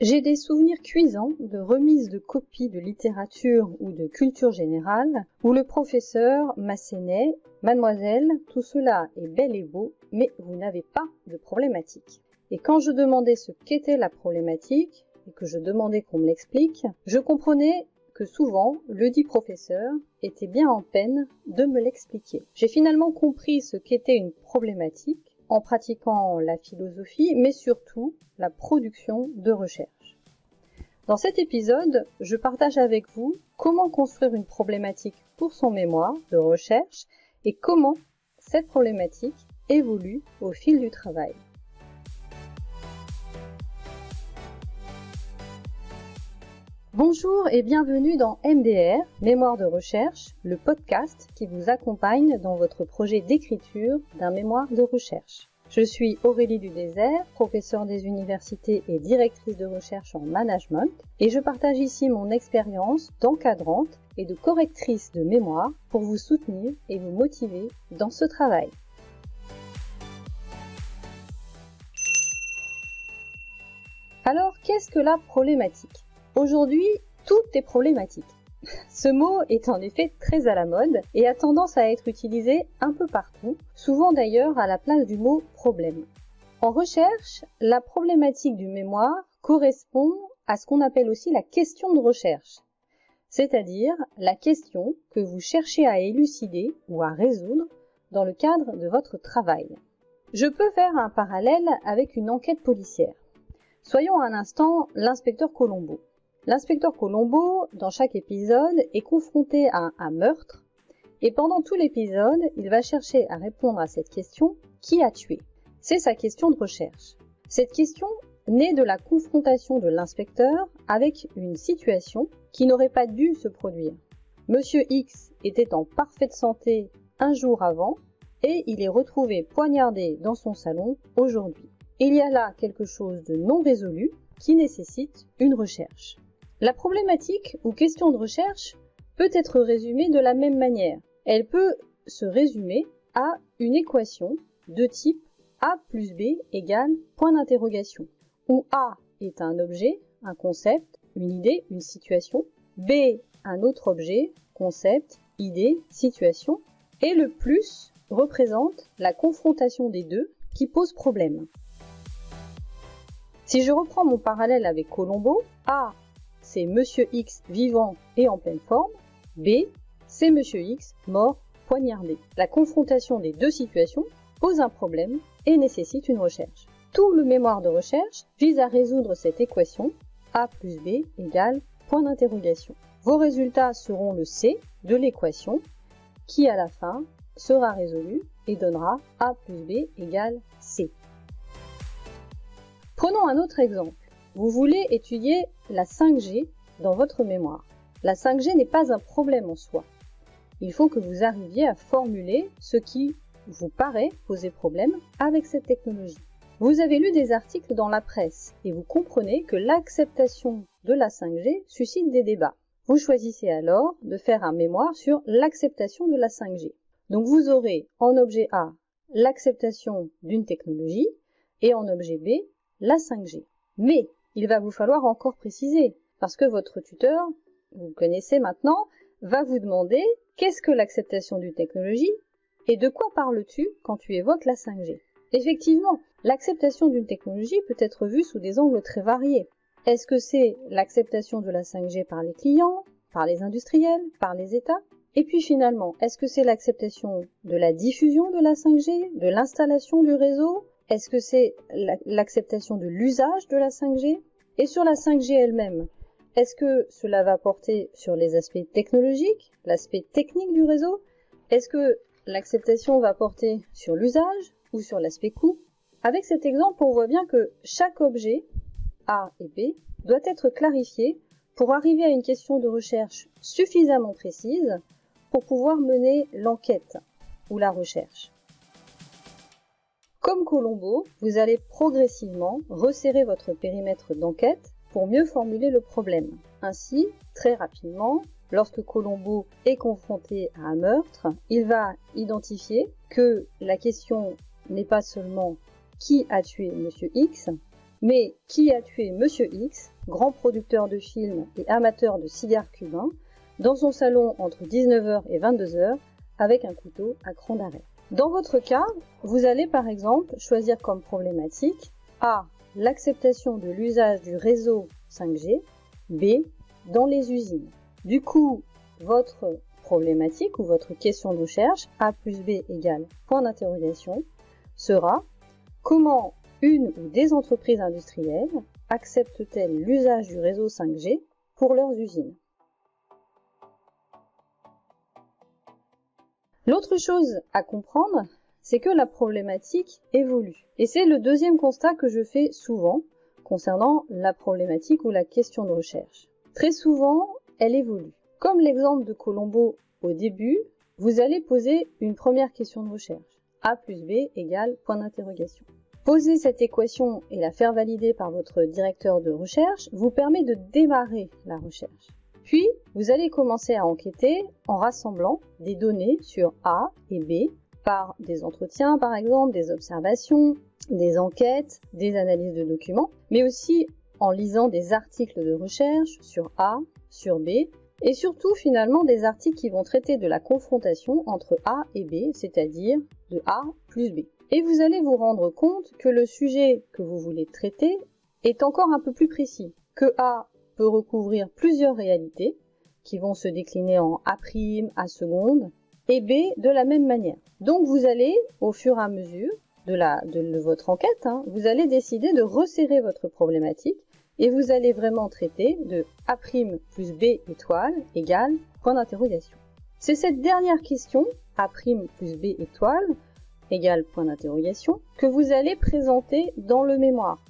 J'ai des souvenirs cuisants de remises de copies de littérature ou de culture générale où le professeur m'assénait Mademoiselle, tout cela est bel et beau, mais vous n'avez pas de problématique. Et quand je demandais ce qu'était la problématique, et que je demandais qu'on me l'explique, je comprenais que souvent le dit professeur était bien en peine de me l'expliquer. J'ai finalement compris ce qu'était une problématique en pratiquant la philosophie, mais surtout la production de recherche. Dans cet épisode, je partage avec vous comment construire une problématique pour son mémoire de recherche et comment cette problématique évolue au fil du travail. Bonjour et bienvenue dans MDR, Mémoire de recherche, le podcast qui vous accompagne dans votre projet d'écriture d'un mémoire de recherche. Je suis Aurélie Dudésert, professeure des universités et directrice de recherche en management, et je partage ici mon expérience d'encadrante et de correctrice de mémoire pour vous soutenir et vous motiver dans ce travail. Alors, qu'est-ce que la problématique? Aujourd'hui, tout est problématique. Ce mot est en effet très à la mode et a tendance à être utilisé un peu partout, souvent d'ailleurs à la place du mot problème. En recherche, la problématique du mémoire correspond à ce qu'on appelle aussi la question de recherche, c'est-à-dire la question que vous cherchez à élucider ou à résoudre dans le cadre de votre travail. Je peux faire un parallèle avec une enquête policière. Soyons un instant l'inspecteur Colombo. L'inspecteur Colombo, dans chaque épisode, est confronté à un meurtre et pendant tout l'épisode, il va chercher à répondre à cette question qui a tué? C'est sa question de recherche. Cette question naît de la confrontation de l'inspecteur avec une situation qui n'aurait pas dû se produire. Monsieur X était en parfaite santé un jour avant et il est retrouvé poignardé dans son salon aujourd'hui. Il y a là quelque chose de non résolu qui nécessite une recherche. La problématique ou question de recherche peut être résumée de la même manière. Elle peut se résumer à une équation de type A plus B égale point d'interrogation, où A est un objet, un concept, une idée, une situation, B un autre objet, concept, idée, situation, et le plus représente la confrontation des deux qui pose problème. Si je reprends mon parallèle avec Colombo, A c'est Monsieur X vivant et en pleine forme. B, c'est Monsieur X mort, poignardé. La confrontation des deux situations pose un problème et nécessite une recherche. Tout le mémoire de recherche vise à résoudre cette équation A plus B égale point d'interrogation. Vos résultats seront le C de l'équation qui à la fin sera résolu et donnera A plus B égale C. Prenons un autre exemple. Vous voulez étudier la 5G dans votre mémoire. La 5G n'est pas un problème en soi. Il faut que vous arriviez à formuler ce qui vous paraît poser problème avec cette technologie. Vous avez lu des articles dans la presse et vous comprenez que l'acceptation de la 5G suscite des débats. Vous choisissez alors de faire un mémoire sur l'acceptation de la 5G. Donc vous aurez en objet A l'acceptation d'une technologie et en objet B la 5G. Mais il va vous falloir encore préciser, parce que votre tuteur, vous connaissez maintenant, va vous demander qu'est-ce que l'acceptation d'une technologie et de quoi parles-tu quand tu évoques la 5G. Effectivement, l'acceptation d'une technologie peut être vue sous des angles très variés. Est-ce que c'est l'acceptation de la 5G par les clients, par les industriels, par les États? Et puis finalement, est-ce que c'est l'acceptation de la diffusion de la 5G, de l'installation du réseau, est-ce que c'est l'acceptation de l'usage de la 5G Et sur la 5G elle-même, est-ce que cela va porter sur les aspects technologiques, l'aspect technique du réseau? Est-ce que l'acceptation va porter sur l'usage ou sur l'aspect coût? Avec cet exemple, on voit bien que chaque objet, A et B, doit être clarifié pour arriver à une question de recherche suffisamment précise pour pouvoir mener l'enquête ou la recherche. Comme Colombo, vous allez progressivement resserrer votre périmètre d'enquête pour mieux formuler le problème. Ainsi, très rapidement, lorsque Colombo est confronté à un meurtre, il va identifier que la question n'est pas seulement qui a tué Monsieur X, Mais qui a tué Monsieur X, grand producteur de films et amateur de cigares cubains, dans son salon entre 19h et 22h avec un couteau à cran d'arrêt Dans votre cas, vous allez par exemple choisir comme problématique A. L'acceptation de l'usage du réseau 5G, B. Dans les usines. Du coup, votre problématique ou votre question de recherche, A plus B égale point d'interrogation, sera comment une ou des entreprises industrielles acceptent-elles l'usage du réseau 5G pour leurs usines? L'autre chose à comprendre, c'est que la problématique évolue. Et c'est le deuxième constat que je fais souvent concernant la problématique ou la question de recherche. Très souvent, elle évolue. Comme l'exemple de Colombo au début, vous allez poser une première question de recherche. A plus B égale point d'interrogation. Poser cette équation et la faire valider par votre directeur de recherche vous permet de démarrer la recherche. Puis, vous allez commencer à enquêter en rassemblant des données sur A et B par des entretiens par exemple, des observations, des enquêtes, des analyses de documents, mais aussi en lisant des articles de recherche sur A, sur B, et surtout finalement des articles qui vont traiter de la confrontation entre A et B, c'est-à-dire de A plus B. Et vous allez vous rendre compte que le sujet que vous voulez traiter est encore un peu plus précis, que A peut recouvrir plusieurs réalités qui vont se décliner en A', A seconde et B de la même manière. Donc vous allez, au fur et à mesure de, la, de, votre enquête, hein, vous allez décider de resserrer votre problématique et vous allez vraiment traiter de A' plus B étoile égale point d'interrogation. C'est cette dernière question, A' plus B étoile égale point d'interrogation, que vous allez présenter dans le mémoire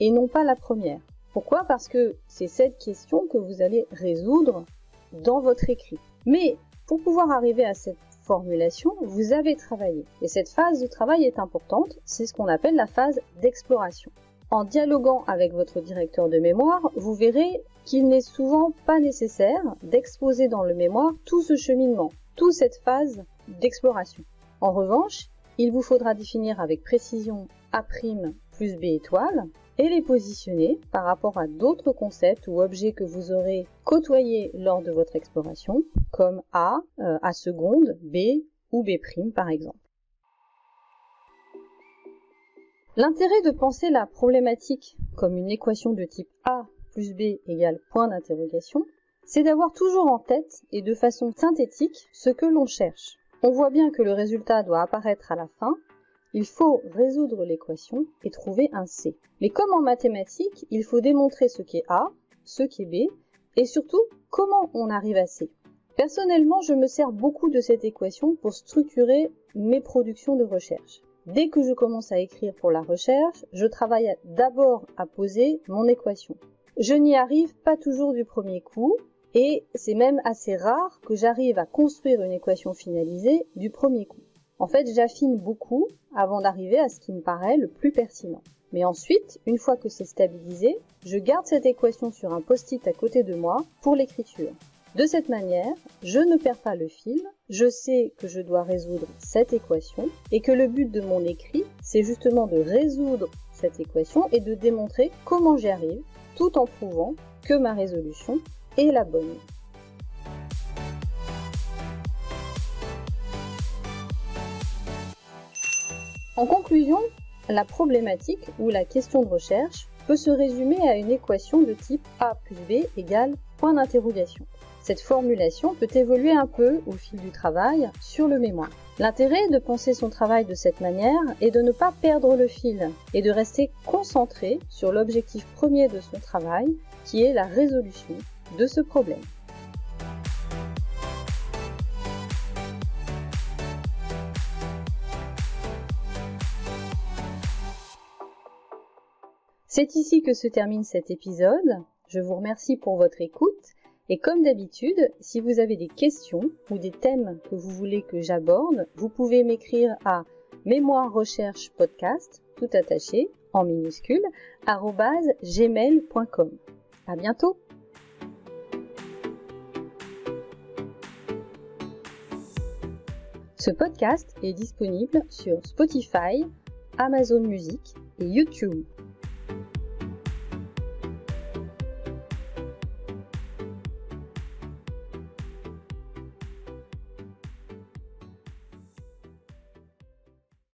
et non pas la première. Pourquoi? Parce que c'est cette question que vous allez résoudre dans votre écrit. Mais pour pouvoir arriver à cette formulation, vous avez travaillé. Et cette phase de travail est importante, c'est ce qu'on appelle la phase d'exploration. En dialoguant avec votre directeur de mémoire, vous verrez qu'il n'est souvent pas nécessaire d'exposer dans le mémoire tout ce cheminement, toute cette phase d'exploration. En revanche, il vous faudra définir avec précision A' plus B étoile et les positionner par rapport à d'autres concepts ou objets que vous aurez côtoyés lors de votre exploration, comme A, euh, A seconde, B ou B' par exemple. L'intérêt de penser la problématique comme une équation de type A plus B égale point d'interrogation, c'est d'avoir toujours en tête et de façon synthétique ce que l'on cherche. On voit bien que le résultat doit apparaître à la fin, il faut résoudre l'équation et trouver un C. Mais comme en mathématiques, il faut démontrer ce qui est A, ce qui est B, et surtout comment on arrive à C. Personnellement, je me sers beaucoup de cette équation pour structurer mes productions de recherche. Dès que je commence à écrire pour la recherche, je travaille d'abord à poser mon équation. Je n'y arrive pas toujours du premier coup, et c'est même assez rare que j'arrive à construire une équation finalisée du premier coup. En fait, j'affine beaucoup avant d'arriver à ce qui me paraît le plus pertinent. Mais ensuite, une fois que c'est stabilisé, je garde cette équation sur un post-it à côté de moi pour l'écriture. De cette manière, je ne perds pas le fil, je sais que je dois résoudre cette équation et que le but de mon écrit, c'est justement de résoudre cette équation et de démontrer comment j'y arrive tout en prouvant que ma résolution est la bonne. En conclusion, la problématique ou la question de recherche peut se résumer à une équation de type A plus B égale point d'interrogation. Cette formulation peut évoluer un peu au fil du travail sur le mémoire. L'intérêt de penser son travail de cette manière est de ne pas perdre le fil et de rester concentré sur l'objectif premier de son travail qui est la résolution de ce problème. C'est ici que se termine cet épisode. Je vous remercie pour votre écoute et comme d'habitude, si vous avez des questions ou des thèmes que vous voulez que j'aborde, vous pouvez m'écrire à mémoire recherche podcast tout attaché en minuscule gmail.com. À bientôt. Ce podcast est disponible sur Spotify, Amazon Music et YouTube.